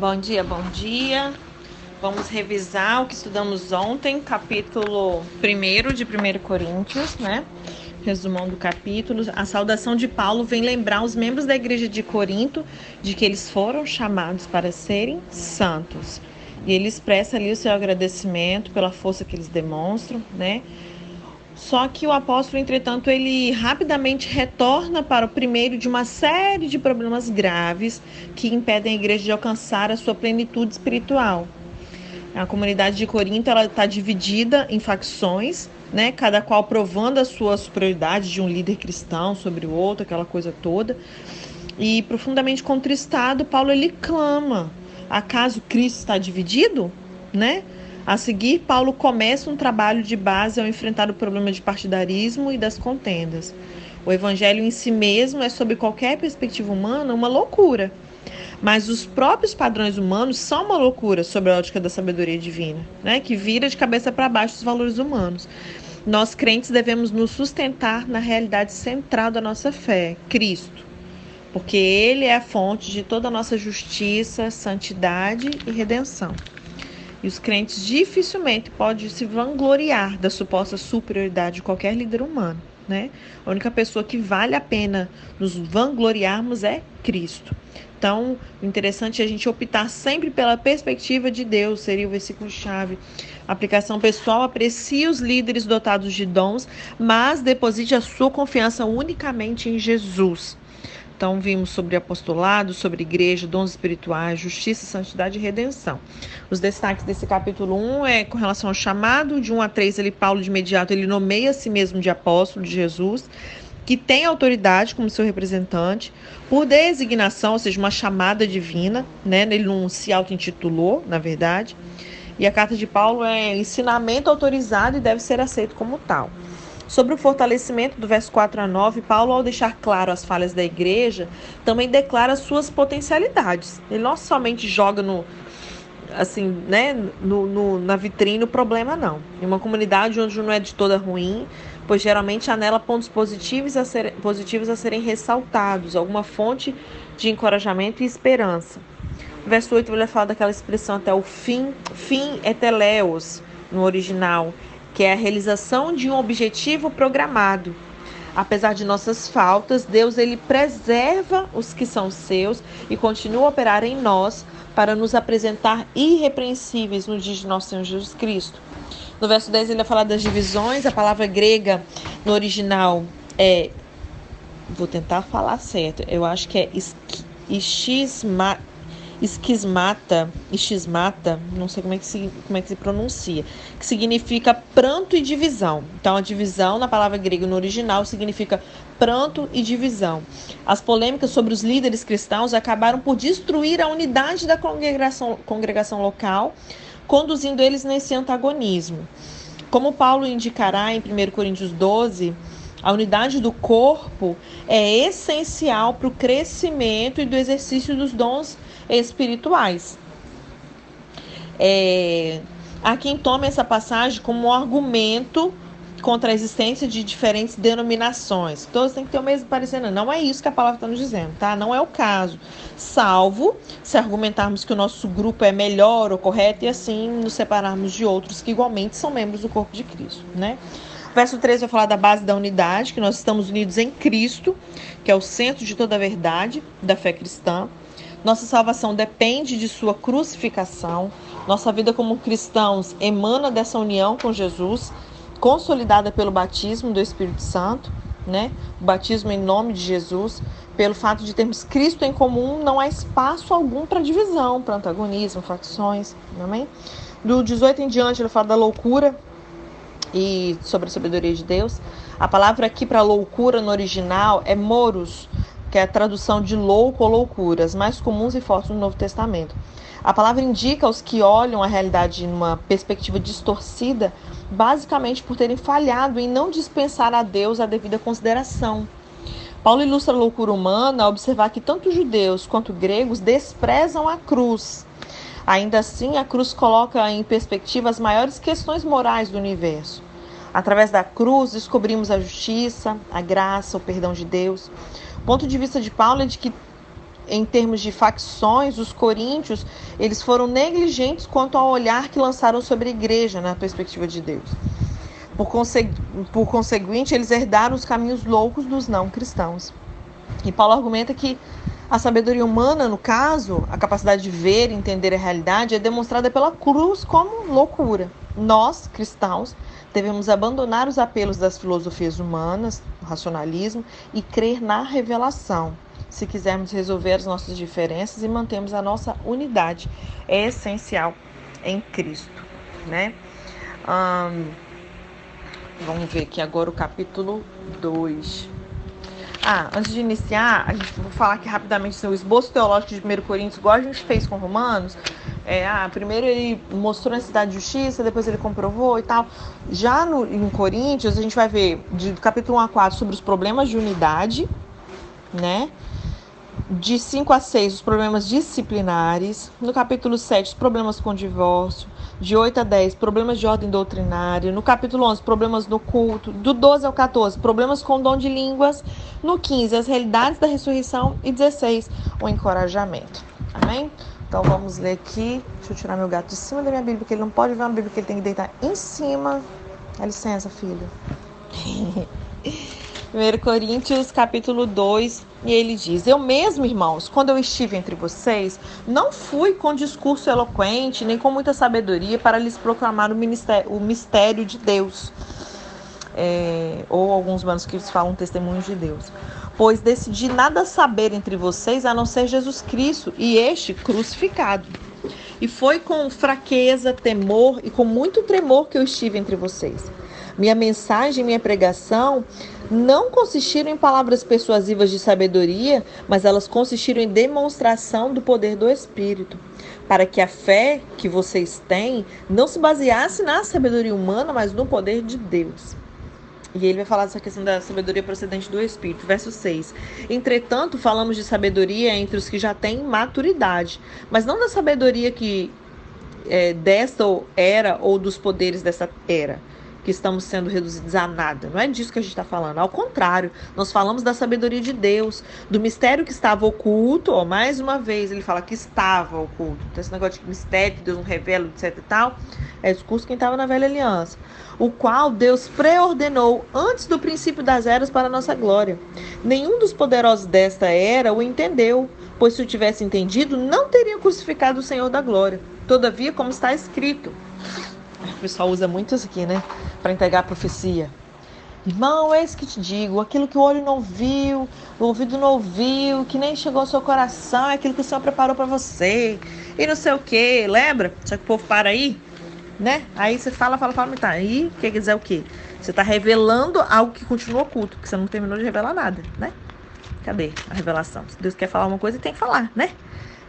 Bom dia, bom dia. Vamos revisar o que estudamos ontem, capítulo 1 de 1 Coríntios, né? Resumão do capítulo. A saudação de Paulo vem lembrar os membros da igreja de Corinto de que eles foram chamados para serem santos. E ele expressa ali o seu agradecimento pela força que eles demonstram, né? Só que o apóstolo, entretanto, ele rapidamente retorna para o primeiro de uma série de problemas graves que impedem a igreja de alcançar a sua plenitude espiritual. A comunidade de Corinto está dividida em facções, né? Cada qual provando a sua superioridade de um líder cristão sobre o outro, aquela coisa toda. E profundamente contristado, Paulo ele clama: acaso Cristo está dividido, né? A seguir, Paulo começa um trabalho de base ao enfrentar o problema de partidarismo e das contendas. O evangelho em si mesmo é, sob qualquer perspectiva humana, uma loucura. Mas os próprios padrões humanos são uma loucura sobre a ótica da sabedoria divina, né? que vira de cabeça para baixo os valores humanos. Nós crentes devemos nos sustentar na realidade central da nossa fé, Cristo, porque Ele é a fonte de toda a nossa justiça, santidade e redenção. E os crentes dificilmente podem se vangloriar da suposta superioridade de qualquer líder humano. Né? A única pessoa que vale a pena nos vangloriarmos é Cristo. Então, o interessante é a gente optar sempre pela perspectiva de Deus, seria o versículo-chave. Aplicação pessoal, aprecie os líderes dotados de dons, mas deposite a sua confiança unicamente em Jesus. Então, vimos sobre apostolado, sobre igreja, dons espirituais, justiça, santidade e redenção. Os destaques desse capítulo 1 é com relação ao chamado, de 1 a 3, ele, Paulo, de imediato, ele nomeia a si mesmo de apóstolo de Jesus, que tem autoridade como seu representante, por designação, ou seja, uma chamada divina, né? Ele não se auto-intitulou, na verdade. E a carta de Paulo é ensinamento autorizado e deve ser aceito como tal. Sobre o fortalecimento do verso 4 a 9, Paulo, ao deixar claro as falhas da igreja, também declara suas potencialidades. Ele não somente joga no assim, né, no, no, na vitrine o problema não. Em uma comunidade onde não é de toda ruim, pois geralmente há nela pontos positivos a, ser, positivos a serem ressaltados, alguma fonte de encorajamento e esperança. O verso 8 ele fala daquela expressão até o fim, fim é teleos no original, que é a realização de um objetivo programado. Apesar de nossas faltas, Deus ele preserva os que são seus e continua a operar em nós para nos apresentar irrepreensíveis no dia de nosso Senhor Jesus Cristo. No verso 10 ele vai falar das divisões, a palavra grega no original é vou tentar falar certo. Eu acho que é esquismata, esquismata, não sei como é, que se, como é que se pronuncia, que significa pranto e divisão. Então, a divisão na palavra grega no original significa pranto e divisão. As polêmicas sobre os líderes cristãos acabaram por destruir a unidade da congregação, congregação local, conduzindo eles nesse antagonismo. Como Paulo indicará em 1 Coríntios 12, a unidade do corpo é essencial para o crescimento e do exercício dos dons espirituais. É, há quem tome essa passagem como um argumento contra a existência de diferentes denominações. Todos têm que ter o mesmo parecer. Não é isso que a palavra está nos dizendo, tá? Não é o caso. Salvo se argumentarmos que o nosso grupo é melhor ou correto e assim nos separarmos de outros que igualmente são membros do corpo de Cristo, né? Verso 3 vai falar da base da unidade, que nós estamos unidos em Cristo, que é o centro de toda a verdade da fé cristã. Nossa salvação depende de sua crucificação. Nossa vida como cristãos emana dessa união com Jesus, consolidada pelo batismo do Espírito Santo, né? O batismo em nome de Jesus. Pelo fato de termos Cristo em comum, não há espaço algum para divisão, para antagonismo, facções. Amém? Do 18 em diante, ele fala da loucura e sobre a sabedoria de Deus. A palavra aqui para loucura no original é moros, que é a tradução de louco ou loucuras, mais comuns e fortes no Novo Testamento. A palavra indica os que olham a realidade numa perspectiva distorcida, basicamente por terem falhado em não dispensar a Deus a devida consideração. Paulo ilustra a loucura humana ao observar que tanto judeus quanto gregos desprezam a cruz. Ainda assim, a cruz coloca em perspectiva as maiores questões morais do universo. Através da cruz, descobrimos a justiça, a graça, o perdão de Deus. O ponto de vista de Paulo é de que em termos de facções, os coríntios, eles foram negligentes quanto ao olhar que lançaram sobre a igreja na perspectiva de Deus. Por, consegu por conseguinte, eles herdaram os caminhos loucos dos não cristãos. E Paulo argumenta que a sabedoria humana, no caso, a capacidade de ver e entender a realidade, é demonstrada pela cruz como loucura. Nós, cristãos, devemos abandonar os apelos das filosofias humanas, o racionalismo, e crer na revelação, se quisermos resolver as nossas diferenças e mantermos a nossa unidade. É essencial em Cristo, né? vamos ver aqui agora o capítulo 2. Ah, antes de iniciar, a gente vou falar aqui rapidamente o esboço teológico de 1 Coríntios, igual a gente fez com Romanos. É, ah, primeiro ele mostrou a necessidade de justiça, depois ele comprovou e tal. Já no, em Coríntios, a gente vai ver de, do capítulo 1 a 4 sobre os problemas de unidade, né? De 5 a 6, os problemas disciplinares. No capítulo 7, os problemas com divórcio de 8 a 10, problemas de ordem doutrinária. No capítulo 11, problemas no culto. Do 12 ao 14, problemas com dom de línguas. No 15, as realidades da ressurreição. E 16, o encorajamento. Amém? Então vamos ler aqui. Deixa eu tirar meu gato de cima da minha Bíblia, porque ele não pode ver uma Bíblia, que ele tem que deitar em cima. Dá licença, filho. 1 Coríntios capítulo 2, e ele diz: Eu mesmo, irmãos, quando eu estive entre vocês, não fui com discurso eloquente, nem com muita sabedoria para lhes proclamar o, ministério, o mistério de Deus. É, ou alguns manuscritos falam testemunho de Deus. Pois decidi nada saber entre vocês a não ser Jesus Cristo e este crucificado. E foi com fraqueza, temor e com muito tremor que eu estive entre vocês. Minha mensagem, minha pregação não consistiram em palavras persuasivas de sabedoria, mas elas consistiram em demonstração do poder do Espírito, para que a fé que vocês têm não se baseasse na sabedoria humana, mas no poder de Deus. E ele vai falar dessa questão da sabedoria procedente do Espírito. Verso 6. Entretanto, falamos de sabedoria entre os que já têm maturidade, mas não da sabedoria que é, desta era ou dos poderes dessa era que estamos sendo reduzidos a nada. Não é disso que a gente está falando. Ao contrário, nós falamos da sabedoria de Deus, do mistério que estava oculto. Ó, mais uma vez, ele fala que estava oculto. Então, esse negócio de mistério que Deus não revela, etc e tal, é discurso quem estava na velha aliança. O qual Deus preordenou antes do princípio das eras para a nossa glória. Nenhum dos poderosos desta era o entendeu, pois se o tivesse entendido, não teria crucificado o Senhor da glória. Todavia, como está escrito, o pessoal usa muito isso aqui, né? Para entregar a profecia. Irmão, é isso que te digo: aquilo que o olho não viu, o ouvido não ouviu, que nem chegou ao seu coração, é aquilo que o Senhor preparou para você. E não sei o que, lembra? Só que o povo para aí, né? Aí você fala, fala, fala, tá. Aí quer dizer o quê? Você está revelando algo que continua oculto, porque você não terminou de revelar nada, né? Cadê a revelação? Se Deus quer falar uma coisa, tem que falar, né?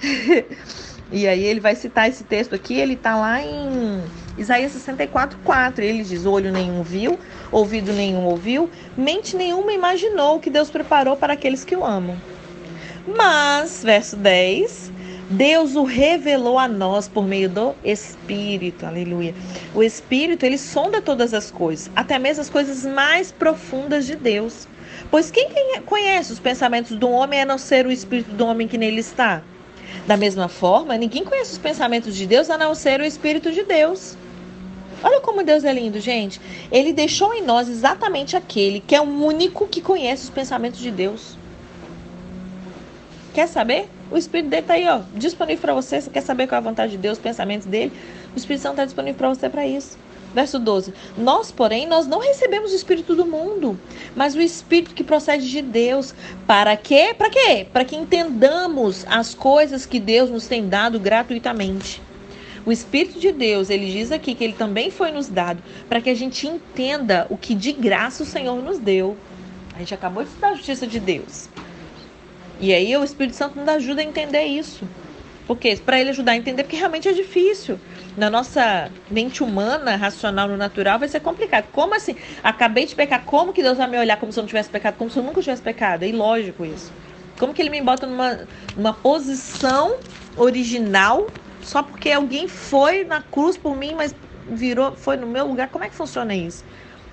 e aí ele vai citar esse texto aqui, ele tá lá em Isaías 64, 4. Ele diz: Olho nenhum viu, ouvido nenhum ouviu, mente nenhuma imaginou o que Deus preparou para aqueles que o amam. Mas, verso 10, Deus o revelou a nós por meio do Espírito. Aleluia. O Espírito, ele sonda todas as coisas, até mesmo as coisas mais profundas de Deus. Pois quem conhece os pensamentos do homem a não ser o Espírito do homem que nele está? Da mesma forma, ninguém conhece os pensamentos de Deus a não ser o Espírito de Deus. Olha como Deus é lindo, gente. Ele deixou em nós exatamente aquele que é o único que conhece os pensamentos de Deus. Quer saber? O Espírito dele está aí, ó, disponível para você. Você quer saber qual é a vontade de Deus, os pensamentos dele? O Espírito Santo está disponível para você para isso. Verso 12. Nós, porém, nós não recebemos o espírito do mundo, mas o espírito que procede de Deus. Para quê? Para quê? Para que entendamos as coisas que Deus nos tem dado gratuitamente. O espírito de Deus, ele diz aqui que ele também foi nos dado para que a gente entenda o que de graça o Senhor nos deu. A gente acabou de estudar a justiça de Deus. E aí o Espírito Santo nos ajuda a entender isso. Porque para ele ajudar a entender, porque realmente é difícil na nossa mente humana, racional, no natural, vai ser complicado. Como assim? Acabei de pecar, como que Deus vai me olhar como se eu não tivesse pecado? Como se eu nunca tivesse pecado? É ilógico isso. Como que ele me bota numa, numa posição original só porque alguém foi na cruz por mim, mas virou, foi no meu lugar? Como é que funciona isso?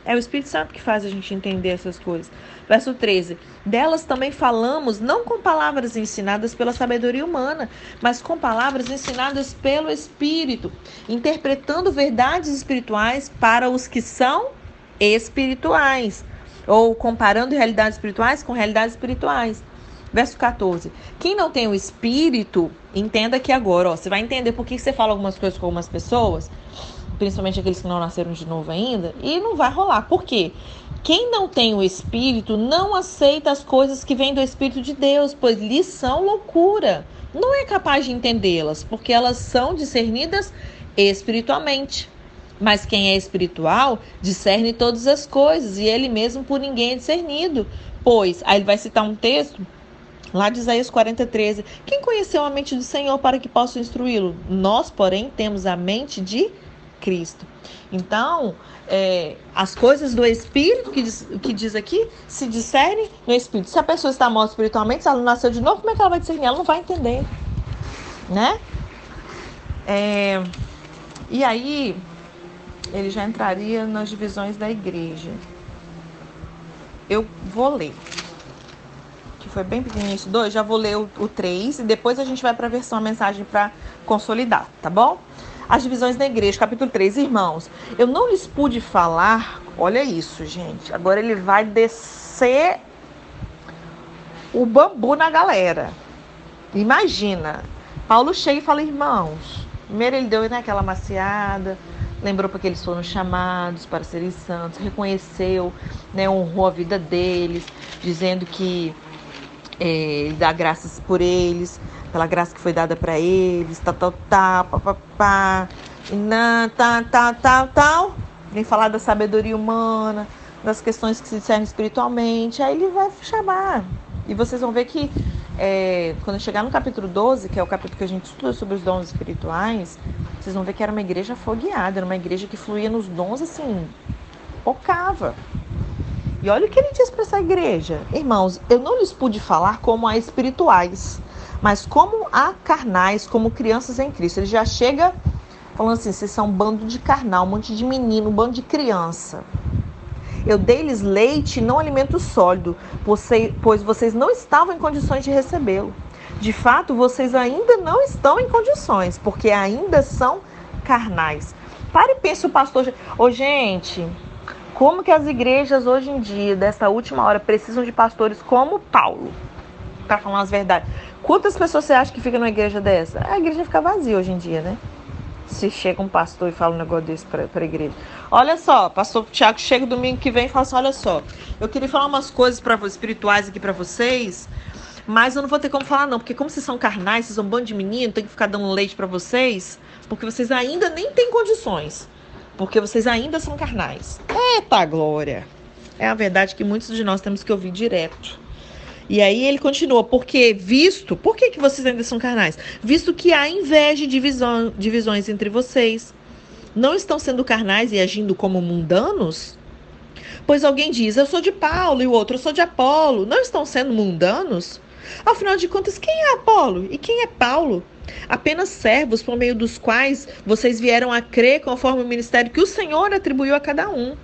É o Espírito Santo que faz a gente entender essas coisas. Verso 13: Delas também falamos, não com palavras ensinadas pela sabedoria humana, mas com palavras ensinadas pelo Espírito, interpretando verdades espirituais para os que são espirituais, ou comparando realidades espirituais com realidades espirituais. Verso 14. Quem não tem o Espírito, entenda aqui agora, ó, você vai entender por que você fala algumas coisas com algumas pessoas principalmente aqueles que não nasceram de novo ainda, e não vai rolar. Por quê? Quem não tem o Espírito não aceita as coisas que vêm do Espírito de Deus, pois lhes são loucura. Não é capaz de entendê-las, porque elas são discernidas espiritualmente. Mas quem é espiritual discerne todas as coisas, e ele mesmo por ninguém é discernido. Pois, aí ele vai citar um texto Lá de Isaías 40, 13. Quem conheceu a mente do Senhor para que possa instruí-lo? Nós, porém, temos a mente de Cristo. Então, é, as coisas do Espírito, que diz, que diz aqui, se discernem no Espírito. Se a pessoa está morta espiritualmente, se ela nasceu de novo, como é que ela vai discernir? Ela não vai entender. Né? É, e aí, ele já entraria nas divisões da igreja. Eu vou ler. Que foi bem pequenininho esse dois. Já vou ler o, o 3 e depois a gente vai para a versão a mensagem para consolidar, tá bom? as divisões da igreja, capítulo 3. Irmãos, eu não lhes pude falar, olha isso, gente. Agora ele vai descer o bambu na galera. Imagina, Paulo chega e fala, irmãos. Primeiro ele deu né, aquela maciada, lembrou porque eles foram chamados para serem santos, reconheceu, né, honrou a vida deles, dizendo que é, dá graças por eles, pela graça que foi dada para eles, tal, tal, tal, papapá, e não, tal, tal, tal, tal. Vem falar da sabedoria humana, das questões que se discernem espiritualmente. Aí ele vai chamar. E vocês vão ver que é, quando chegar no capítulo 12, que é o capítulo que a gente estuda sobre os dons espirituais, vocês vão ver que era uma igreja fogueada, era uma igreja que fluía nos dons assim, pocava. E olha o que ele diz para essa igreja. Irmãos, eu não lhes pude falar como a espirituais, mas como a carnais, como crianças em Cristo. Ele já chega falando assim: vocês são um bando de carnal, um monte de menino, um bando de criança. Eu dei-lhes leite, não alimento sólido, pois vocês não estavam em condições de recebê-lo. De fato, vocês ainda não estão em condições, porque ainda são carnais. Pare e pense o pastor. Ô, oh, gente, como que as igrejas hoje em dia, dessa última hora, precisam de pastores como Paulo? Para falar as verdades. Quantas pessoas você acha que fica numa igreja dessa? A igreja fica vazia hoje em dia, né? Se chega um pastor e fala um negócio desse para a igreja. Olha só, pastor Tiago chega domingo que vem e fala assim: olha só, eu queria falar umas coisas para espirituais aqui para vocês, mas eu não vou ter como falar, não, porque como vocês são carnais, vocês são um bando de menino, tem que ficar dando leite para vocês, porque vocês ainda nem têm condições. Porque vocês ainda são carnais. Eita glória! É a verdade que muitos de nós temos que ouvir direto. E aí ele continua, porque visto, por que, que vocês ainda são carnais? Visto que há inveja e divisão, divisões entre vocês. Não estão sendo carnais e agindo como mundanos? Pois alguém diz, eu sou de Paulo, e o outro, eu sou de Apolo. Não estão sendo mundanos? Afinal de contas, quem é Apolo e quem é Paulo? Apenas servos por meio dos quais vocês vieram a crer conforme o ministério que o Senhor atribuiu a cada um.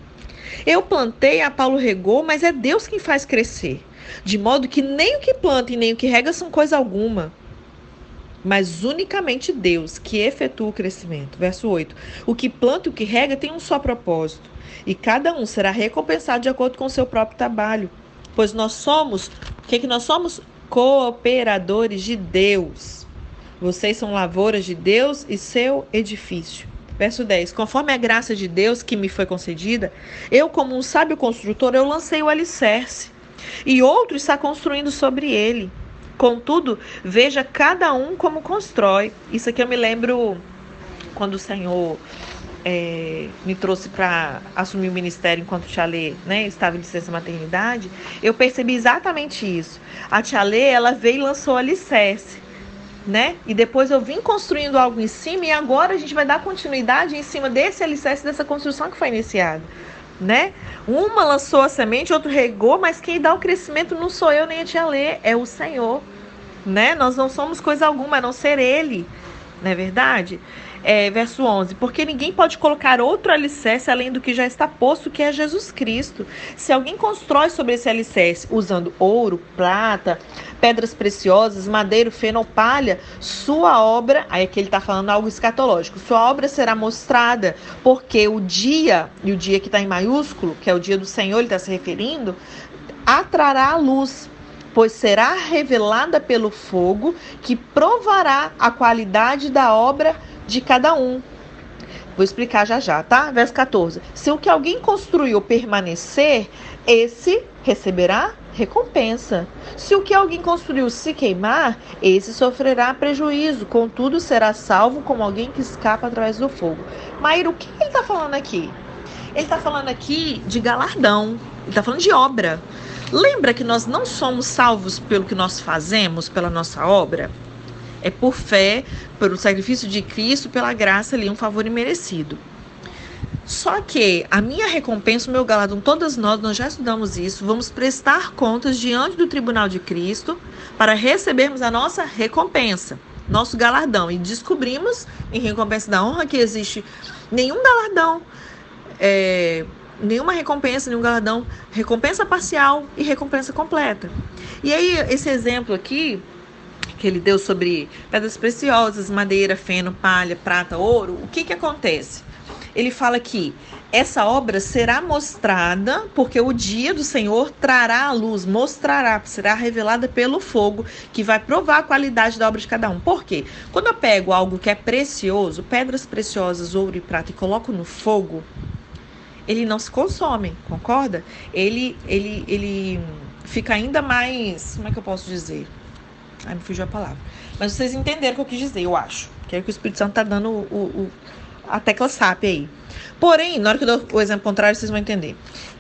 Eu plantei, a Paulo regou, mas é Deus quem faz crescer de modo que nem o que planta e nem o que rega são coisa alguma, mas unicamente Deus que efetua o crescimento. Verso 8: O que planta e o que rega tem um só propósito, e cada um será recompensado de acordo com o seu próprio trabalho. Pois nós somos, o que, que nós somos? Cooperadores de Deus. Vocês são lavouras de Deus e seu edifício. Verso 10: Conforme a graça de Deus que me foi concedida, eu, como um sábio construtor, eu lancei o alicerce e outro está construindo sobre ele. Contudo, veja cada um como constrói. Isso aqui eu me lembro quando o Senhor é, me trouxe para assumir o ministério enquanto Tia Lê, né, estava em licença maternidade, eu percebi exatamente isso. A Tia Lê, ela veio e lançou alicerce, né? E depois eu vim construindo algo em cima e agora a gente vai dar continuidade em cima desse alicerce, dessa construção que foi iniciada né? Uma lançou a semente, outro regou, mas quem dá o crescimento não sou eu nem a tia Lê, é o Senhor, né? Nós não somos coisa alguma, a não ser Ele, não é verdade? É, verso 11: Porque ninguém pode colocar outro alicerce além do que já está posto, que é Jesus Cristo. Se alguém constrói sobre esse alicerce usando ouro, prata, pedras preciosas, madeiro, feno palha, sua obra, aí aqui ele está falando algo escatológico, sua obra será mostrada, porque o dia, e o dia que está em maiúsculo, que é o dia do Senhor, ele está se referindo, atrará a luz pois será revelada pelo fogo que provará a qualidade da obra de cada um. Vou explicar já já, tá? Verso 14. Se o que alguém construiu permanecer, esse receberá recompensa. Se o que alguém construiu se queimar, esse sofrerá prejuízo, contudo será salvo como alguém que escapa através do fogo. Maíra, o que ele está falando aqui? Ele está falando aqui de galardão, ele está falando de obra. Lembra que nós não somos salvos pelo que nós fazemos, pela nossa obra? É por fé, pelo sacrifício de Cristo, pela graça ali, um favor imerecido. Só que a minha recompensa, o meu galardão, todas nós, nós já estudamos isso, vamos prestar contas diante do tribunal de Cristo para recebermos a nossa recompensa, nosso galardão. E descobrimos, em recompensa da honra, que existe nenhum galardão, é, nenhuma recompensa, nenhum galardão, recompensa parcial e recompensa completa. E aí, esse exemplo aqui que ele deu sobre pedras preciosas, madeira, feno, palha, prata, ouro, o que que acontece? Ele fala que essa obra será mostrada, porque o dia do Senhor trará a luz, mostrará, será revelada pelo fogo, que vai provar a qualidade da obra de cada um. Por quê? Quando eu pego algo que é precioso, pedras preciosas, ouro e prata, e coloco no fogo, ele não se consome, concorda? Ele, ele, ele fica ainda mais, como é que eu posso dizer? Ai, me fugiu a palavra. Mas vocês entenderam o que eu quis dizer, eu acho. Que é que o Espírito Santo tá dando o, o, a tecla SAP aí. Porém, na hora que eu dou o exemplo contrário, vocês vão entender.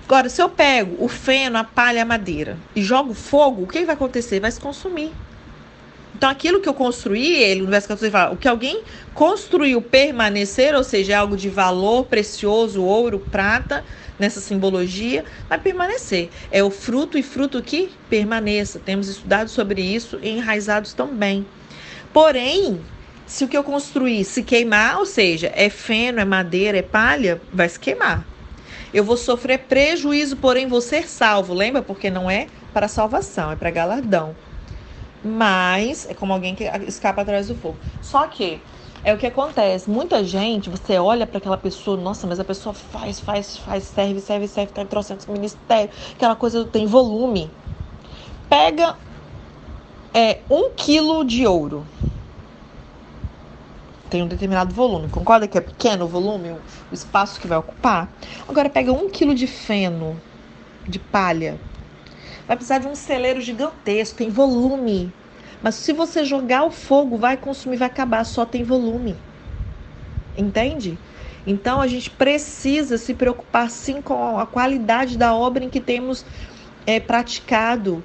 Agora, se eu pego o feno, a palha, a madeira e jogo fogo, o que vai acontecer? Vai se consumir. Então, aquilo que eu construí, ele, no verso 14, fala, o que alguém construiu permanecer, ou seja, é algo de valor precioso, ouro, prata, nessa simbologia, vai permanecer. É o fruto e fruto que permaneça. Temos estudado sobre isso e enraizados também. Porém, se o que eu construí se queimar, ou seja, é feno, é madeira, é palha, vai se queimar. Eu vou sofrer prejuízo, porém vou ser salvo. Lembra? Porque não é para salvação, é para galardão. Mas é como alguém que escapa atrás do fogo. Só que é o que acontece. Muita gente, você olha para aquela pessoa, nossa, mas a pessoa faz, faz, faz, serve, serve, serve, tem trocentos ministério, aquela coisa tem volume. Pega é, um quilo de ouro. Tem um determinado volume. Concorda que é pequeno o volume, o espaço que vai ocupar? Agora pega um quilo de feno, de palha. Vai precisar de um celeiro gigantesco, tem volume. Mas se você jogar o fogo, vai consumir, vai acabar, só tem volume. Entende? Então a gente precisa se preocupar sim com a qualidade da obra em que temos é, praticado,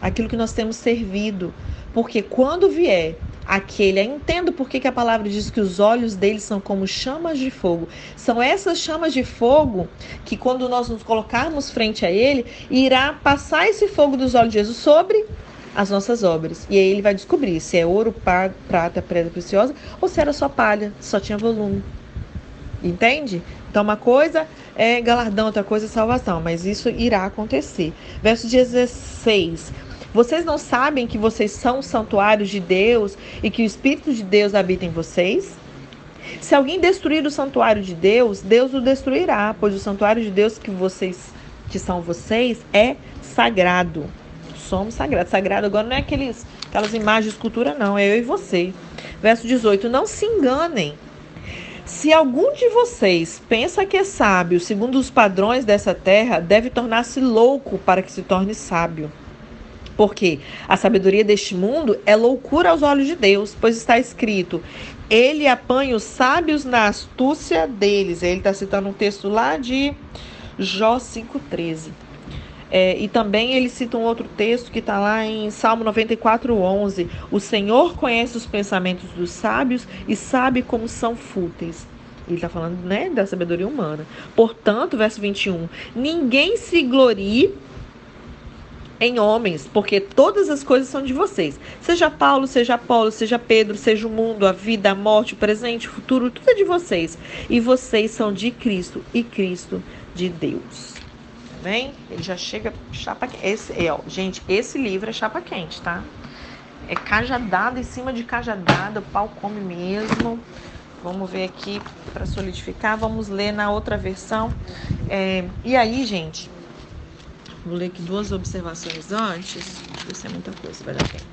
aquilo que nós temos servido. Porque quando vier aquele, entendo porque que a palavra diz que os olhos dele são como chamas de fogo. São essas chamas de fogo que, quando nós nos colocarmos frente a ele, irá passar esse fogo dos olhos de Jesus sobre as nossas obras. E aí ele vai descobrir se é ouro, prata, pedra preciosa ou se era só palha, só tinha volume. Entende? Então, uma coisa é galardão, outra coisa é salvação, mas isso irá acontecer. Verso 16. Vocês não sabem que vocês são santuários de Deus e que o Espírito de Deus habita em vocês? Se alguém destruir o santuário de Deus, Deus o destruirá, pois o santuário de Deus que vocês, que são vocês, é sagrado somos sagrados. Sagrado agora não é aqueles, aquelas imagens de escultura, não. É eu e você. Verso 18: Não se enganem. Se algum de vocês pensa que é sábio, segundo os padrões dessa terra, deve tornar-se louco para que se torne sábio. Porque a sabedoria deste mundo é loucura aos olhos de Deus, pois está escrito: Ele apanha os sábios na astúcia deles. Ele está citando um texto lá de Jó 5,13. É, e também ele cita um outro texto que está lá em Salmo 94, 11. O Senhor conhece os pensamentos dos sábios e sabe como são fúteis. Ele está falando né, da sabedoria humana. Portanto, verso 21, ninguém se glorie em homens, porque todas as coisas são de vocês. Seja Paulo, seja Apolo, seja Pedro, seja o mundo, a vida, a morte, o presente, o futuro, tudo é de vocês. E vocês são de Cristo e Cristo de Deus. Vem? Ele já chega chapa quente. Esse, é, ó, gente, esse livro é chapa quente, tá? É cajadada em cima de cajadada, o pau come mesmo. Vamos ver aqui para solidificar. Vamos ler na outra versão. É, e aí, gente, Vou ler aqui duas observações antes. Isso é muita coisa, vai dar tempo.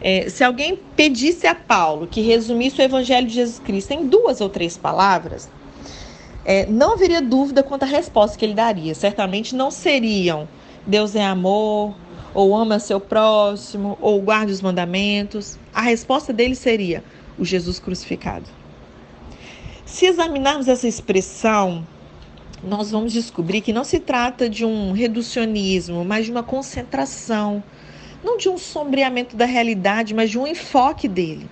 É, se alguém pedisse a Paulo que resumisse o Evangelho de Jesus Cristo em duas ou três palavras, é, não haveria dúvida quanto à resposta que ele daria. Certamente não seriam Deus é amor, ou ama seu próximo, ou guarde os mandamentos. A resposta dele seria o Jesus crucificado. Se examinarmos essa expressão nós vamos descobrir que não se trata de um reducionismo, mas de uma concentração, não de um sombreamento da realidade, mas de um enfoque dele.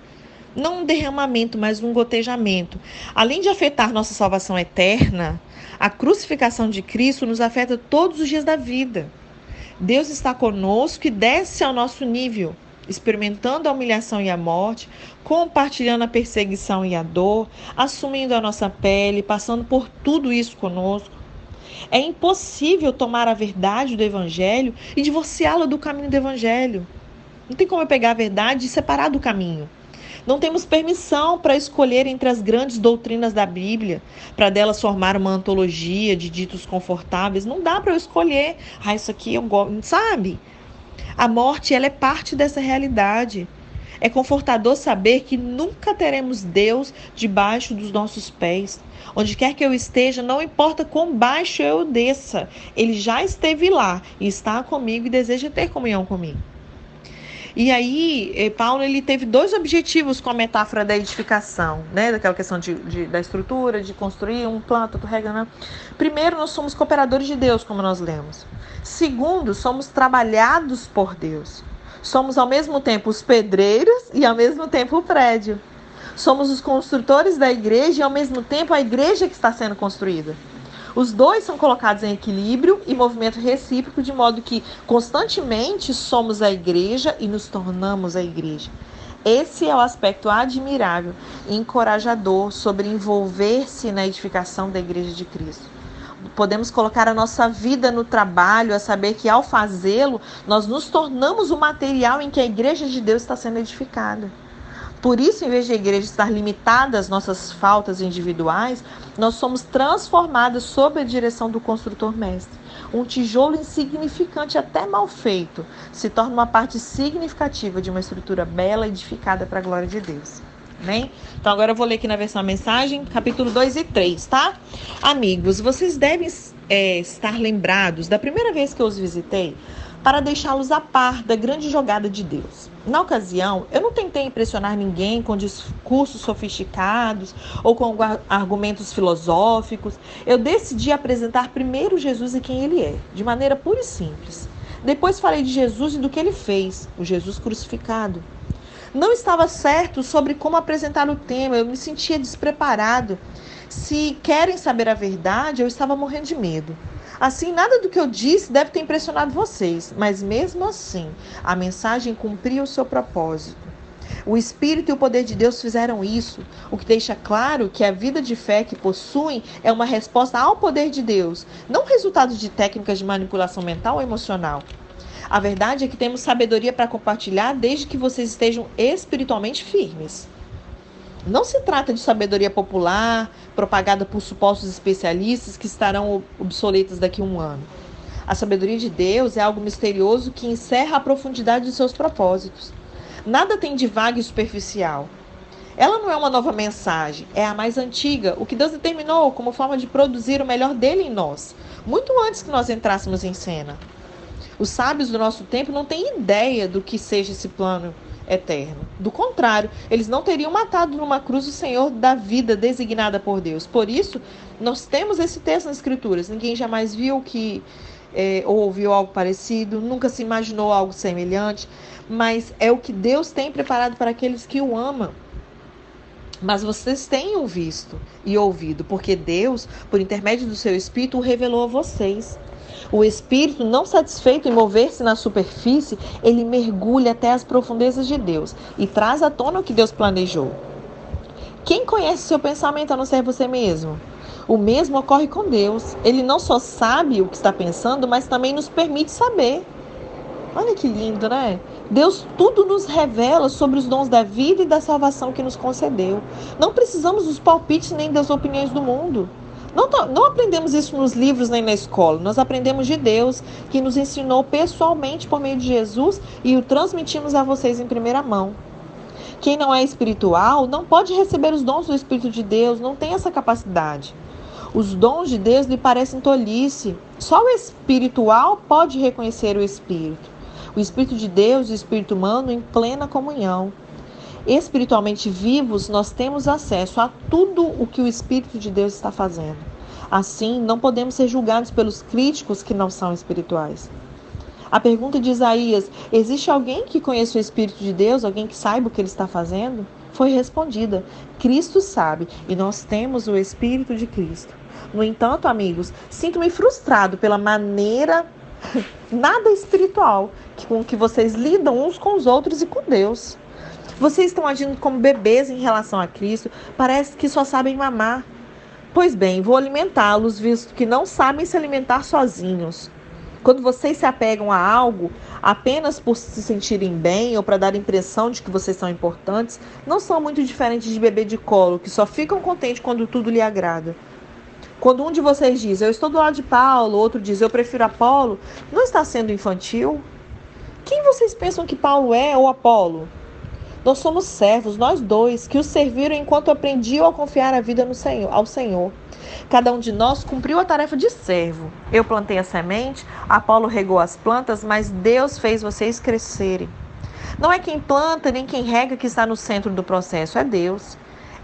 Não um derramamento, mas um gotejamento. Além de afetar nossa salvação eterna, a crucificação de Cristo nos afeta todos os dias da vida. Deus está conosco e desce ao nosso nível experimentando a humilhação e a morte, compartilhando a perseguição e a dor, assumindo a nossa pele, passando por tudo isso conosco. É impossível tomar a verdade do Evangelho e divorciá-la do caminho do Evangelho. Não tem como eu pegar a verdade e separar do caminho. Não temos permissão para escolher entre as grandes doutrinas da Bíblia, para delas formar uma antologia de ditos confortáveis. Não dá para eu escolher. Ah, isso aqui eu gosto. Sabe? A morte, ela é parte dessa realidade. É confortador saber que nunca teremos Deus debaixo dos nossos pés. Onde quer que eu esteja, não importa quão baixo eu desça, Ele já esteve lá e está comigo e deseja ter comunhão comigo. E aí, eh, Paulo ele teve dois objetivos com a metáfora da edificação, né? Daquela questão de, de da estrutura, de construir um planta, tu rega, né? Primeiro, nós somos cooperadores de Deus, como nós lemos. Segundo, somos trabalhados por Deus. Somos ao mesmo tempo os pedreiros e ao mesmo tempo o prédio. Somos os construtores da igreja e ao mesmo tempo a igreja que está sendo construída. Os dois são colocados em equilíbrio e movimento recíproco, de modo que constantemente somos a igreja e nos tornamos a igreja. Esse é o aspecto admirável e encorajador sobre envolver-se na edificação da igreja de Cristo. Podemos colocar a nossa vida no trabalho, a saber que ao fazê-lo, nós nos tornamos o material em que a igreja de Deus está sendo edificada. Por isso, em vez de a igreja estar limitada às nossas faltas individuais, nós somos transformados sob a direção do construtor mestre. Um tijolo insignificante, até mal feito, se torna uma parte significativa de uma estrutura bela edificada para a glória de Deus. Amém? Então agora eu vou ler aqui na versão mensagem, capítulo 2 e 3, tá? Amigos, vocês devem é, estar lembrados da primeira vez que eu os visitei para deixá-los a par da grande jogada de Deus. Na ocasião, eu não tentei impressionar ninguém com discursos sofisticados ou com argumentos filosóficos. Eu decidi apresentar primeiro Jesus e quem ele é, de maneira pura e simples. Depois falei de Jesus e do que ele fez, o Jesus crucificado. Não estava certo sobre como apresentar o tema, eu me sentia despreparado. Se querem saber a verdade, eu estava morrendo de medo. Assim, nada do que eu disse deve ter impressionado vocês, mas mesmo assim, a mensagem cumpriu o seu propósito. O Espírito e o poder de Deus fizeram isso, o que deixa claro que a vida de fé que possuem é uma resposta ao poder de Deus, não resultado de técnicas de manipulação mental ou emocional. A verdade é que temos sabedoria para compartilhar desde que vocês estejam espiritualmente firmes. Não se trata de sabedoria popular, propagada por supostos especialistas que estarão obsoletas daqui a um ano. A sabedoria de Deus é algo misterioso que encerra a profundidade de seus propósitos. Nada tem de vago e superficial. Ela não é uma nova mensagem, é a mais antiga, o que Deus determinou como forma de produzir o melhor dele em nós, muito antes que nós entrássemos em cena. Os sábios do nosso tempo não têm ideia do que seja esse plano eterno. Do contrário, eles não teriam matado numa cruz o Senhor da vida designada por Deus. Por isso, nós temos esse texto nas Escrituras. Ninguém jamais viu que é, ou ouviu algo parecido, nunca se imaginou algo semelhante, mas é o que Deus tem preparado para aqueles que o amam. Mas vocês tenham visto e ouvido, porque Deus, por intermédio do seu Espírito, o revelou a vocês. O espírito, não satisfeito em mover-se na superfície, ele mergulha até as profundezas de Deus e traz à tona o que Deus planejou. Quem conhece seu pensamento a não ser você mesmo? O mesmo ocorre com Deus. Ele não só sabe o que está pensando, mas também nos permite saber. Olha que lindo, né? Deus tudo nos revela sobre os dons da vida e da salvação que nos concedeu. Não precisamos dos palpites nem das opiniões do mundo. Não, não aprendemos isso nos livros nem na escola. Nós aprendemos de Deus, que nos ensinou pessoalmente por meio de Jesus e o transmitimos a vocês em primeira mão. Quem não é espiritual não pode receber os dons do Espírito de Deus, não tem essa capacidade. Os dons de Deus lhe parecem tolice. Só o espiritual pode reconhecer o Espírito. O Espírito de Deus e o Espírito humano em plena comunhão. Espiritualmente vivos, nós temos acesso a tudo o que o Espírito de Deus está fazendo. Assim, não podemos ser julgados pelos críticos que não são espirituais. A pergunta de Isaías: existe alguém que conheça o Espírito de Deus, alguém que saiba o que ele está fazendo? Foi respondida: Cristo sabe e nós temos o Espírito de Cristo. No entanto, amigos, sinto-me frustrado pela maneira nada espiritual com que vocês lidam uns com os outros e com Deus. Vocês estão agindo como bebês em relação a Cristo, parece que só sabem mamar. Pois bem, vou alimentá-los, visto que não sabem se alimentar sozinhos. Quando vocês se apegam a algo apenas por se sentirem bem ou para dar a impressão de que vocês são importantes, não são muito diferentes de bebê de colo, que só ficam contentes quando tudo lhe agrada. Quando um de vocês diz, eu estou do lado de Paulo, outro diz, eu prefiro Apolo, não está sendo infantil? Quem vocês pensam que Paulo é ou Apolo? Nós somos servos, nós dois, que o serviram enquanto aprendiam a confiar a vida no Senhor, ao Senhor. Cada um de nós cumpriu a tarefa de servo. Eu plantei a semente, Apolo regou as plantas, mas Deus fez vocês crescerem. Não é quem planta nem quem rega que está no centro do processo, é Deus.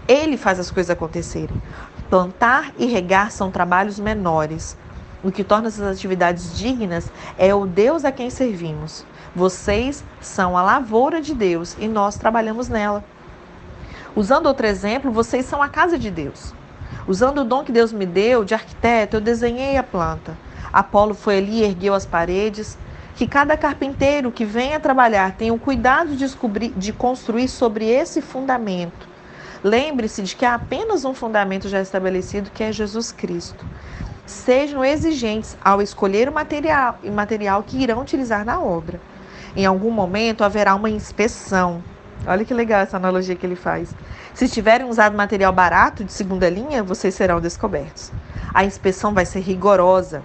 Ele faz as coisas acontecerem. Plantar e regar são trabalhos menores. O que torna essas atividades dignas é o Deus a quem servimos. Vocês são a lavoura de Deus e nós trabalhamos nela. Usando outro exemplo, vocês são a casa de Deus. Usando o dom que Deus me deu de arquiteto, eu desenhei a planta. Apolo foi ali e ergueu as paredes. Que cada carpinteiro que venha trabalhar tenha o cuidado de, descobrir, de construir sobre esse fundamento. Lembre-se de que há apenas um fundamento já estabelecido, que é Jesus Cristo. Sejam exigentes ao escolher o material, material que irão utilizar na obra. Em algum momento haverá uma inspeção. Olha que legal essa analogia que ele faz. Se tiverem usado material barato de segunda linha, vocês serão descobertos. A inspeção vai ser rigorosa.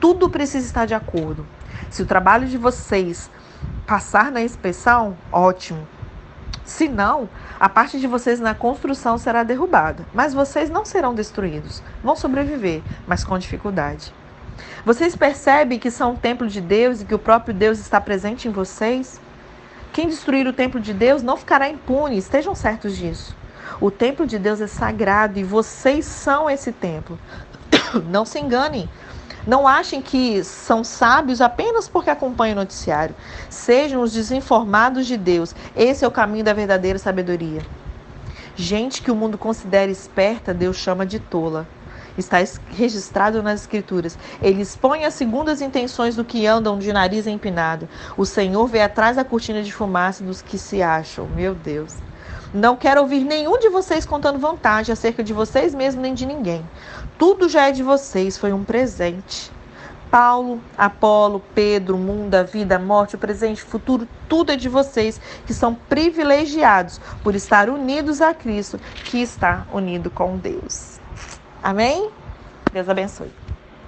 Tudo precisa estar de acordo. Se o trabalho de vocês passar na inspeção, ótimo. Se não, a parte de vocês na construção será derrubada, mas vocês não serão destruídos. Vão sobreviver, mas com dificuldade. Vocês percebem que são o templo de Deus e que o próprio Deus está presente em vocês? Quem destruir o templo de Deus não ficará impune, estejam certos disso. O templo de Deus é sagrado e vocês são esse templo. Não se enganem. Não achem que são sábios apenas porque acompanham o noticiário. Sejam os desinformados de Deus. Esse é o caminho da verdadeira sabedoria. Gente que o mundo considera esperta, Deus chama de tola. Está registrado nas Escrituras. Ele expõe as segundas intenções do que andam de nariz empinado. O Senhor vê atrás da cortina de fumaça dos que se acham. Meu Deus. Não quero ouvir nenhum de vocês contando vantagem acerca de vocês mesmos nem de ninguém. Tudo já é de vocês, foi um presente. Paulo, Apolo, Pedro, mundo, a vida, a morte, o presente, o futuro, tudo é de vocês, que são privilegiados por estar unidos a Cristo, que está unido com Deus. Amém? Deus abençoe.